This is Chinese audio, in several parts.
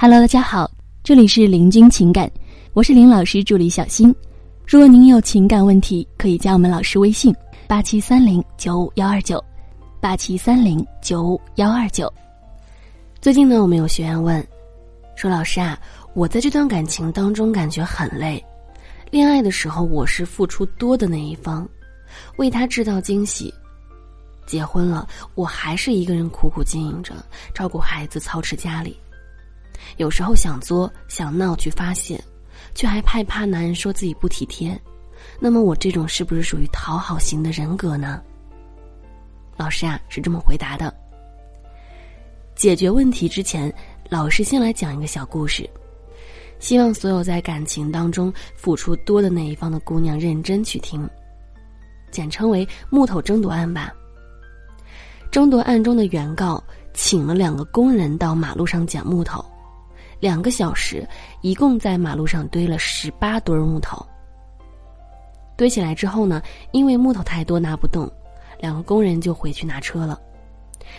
Hello，大家好，这里是林君情感，我是林老师助理小新。如果您有情感问题，可以加我们老师微信：八七三零九五幺二九，八七三零九五幺二九。最近呢，我们有学员问，说老师啊，我在这段感情当中感觉很累，恋爱的时候我是付出多的那一方，为他制造惊喜。结婚了，我还是一个人苦苦经营着，照顾孩子，操持家里。有时候想作想闹去发泄，却还害怕男人说自己不体贴。那么我这种是不是属于讨好型的人格呢？老师啊，是这么回答的。解决问题之前，老师先来讲一个小故事，希望所有在感情当中付出多的那一方的姑娘认真去听，简称为“木头争夺案”吧。争夺案中的原告请了两个工人到马路上捡木头，两个小时，一共在马路上堆了十八堆木头。堆起来之后呢，因为木头太多拿不动，两个工人就回去拿车了。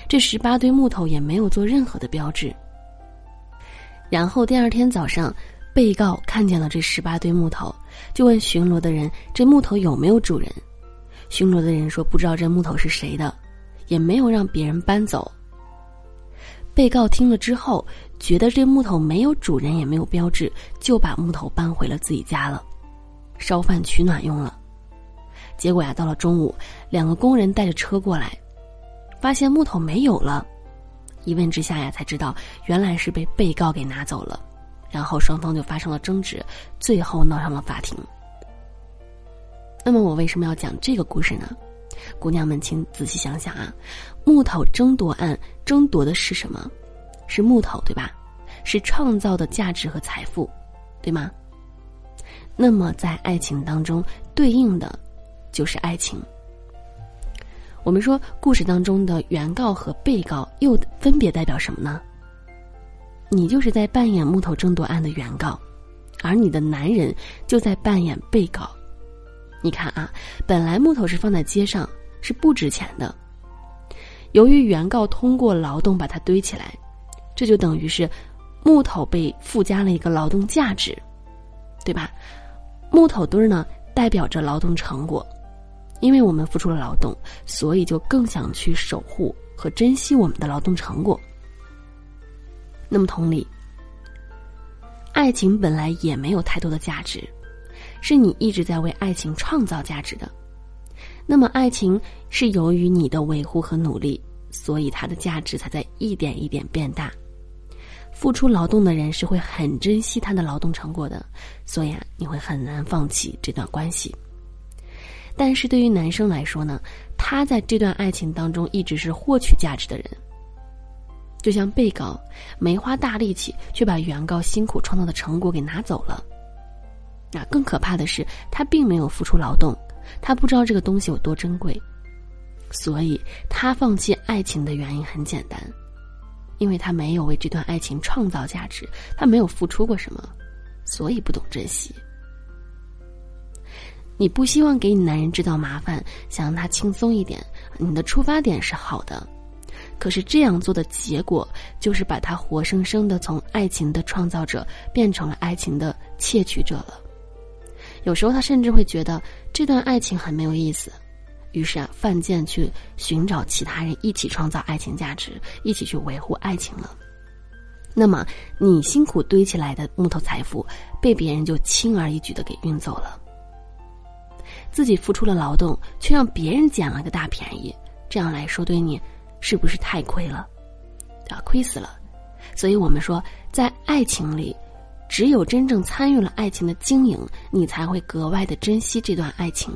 这十八堆木头也没有做任何的标志。然后第二天早上，被告看见了这十八堆木头，就问巡逻的人：“这木头有没有主人？”巡逻的人说：“不知道这木头是谁的。”也没有让别人搬走。被告听了之后，觉得这木头没有主人，也没有标志，就把木头搬回了自己家了，烧饭取暖用了。结果呀，到了中午，两个工人带着车过来，发现木头没有了。一问之下呀，才知道原来是被被告给拿走了。然后双方就发生了争执，最后闹上了法庭。那么我为什么要讲这个故事呢？姑娘们，请仔细想想啊，木头争夺案争夺的是什么？是木头，对吧？是创造的价值和财富，对吗？那么在爱情当中，对应的，就是爱情。我们说故事当中的原告和被告又分别代表什么呢？你就是在扮演木头争夺案的原告，而你的男人就在扮演被告。你看啊，本来木头是放在街上是不值钱的，由于原告通过劳动把它堆起来，这就等于是木头被附加了一个劳动价值，对吧？木头堆儿呢代表着劳动成果，因为我们付出了劳动，所以就更想去守护和珍惜我们的劳动成果。那么同理，爱情本来也没有太多的价值。是你一直在为爱情创造价值的，那么爱情是由于你的维护和努力，所以它的价值才在一点一点变大。付出劳动的人是会很珍惜他的劳动成果的，所以啊，你会很难放弃这段关系。但是对于男生来说呢，他在这段爱情当中一直是获取价值的人，就像被告没花大力气，却把原告辛苦创造的成果给拿走了。那更可怕的是，他并没有付出劳动，他不知道这个东西有多珍贵，所以他放弃爱情的原因很简单，因为他没有为这段爱情创造价值，他没有付出过什么，所以不懂珍惜。你不希望给你男人制造麻烦，想让他轻松一点，你的出发点是好的，可是这样做的结果就是把他活生生的从爱情的创造者变成了爱情的窃取者了。有时候他甚至会觉得这段爱情很没有意思，于是啊，犯贱去寻找其他人一起创造爱情价值，一起去维护爱情了。那么你辛苦堆起来的木头财富，被别人就轻而易举的给运走了。自己付出了劳动，却让别人捡了个大便宜，这样来说对你是不是太亏了？啊，亏死了！所以我们说，在爱情里。只有真正参与了爱情的经营，你才会格外的珍惜这段爱情。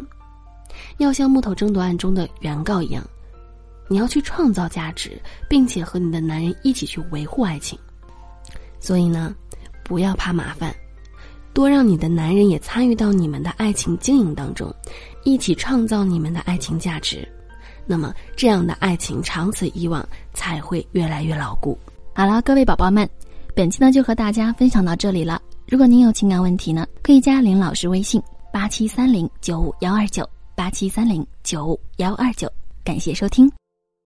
要像木头争夺案中的原告一样，你要去创造价值，并且和你的男人一起去维护爱情。所以呢，不要怕麻烦，多让你的男人也参与到你们的爱情经营当中，一起创造你们的爱情价值。那么，这样的爱情长此以往才会越来越牢固。好了，各位宝宝们。本期呢就和大家分享到这里了。如果您有情感问题呢，可以加林老师微信：八七三零九五幺二九八七三零九五幺二九。感谢收听。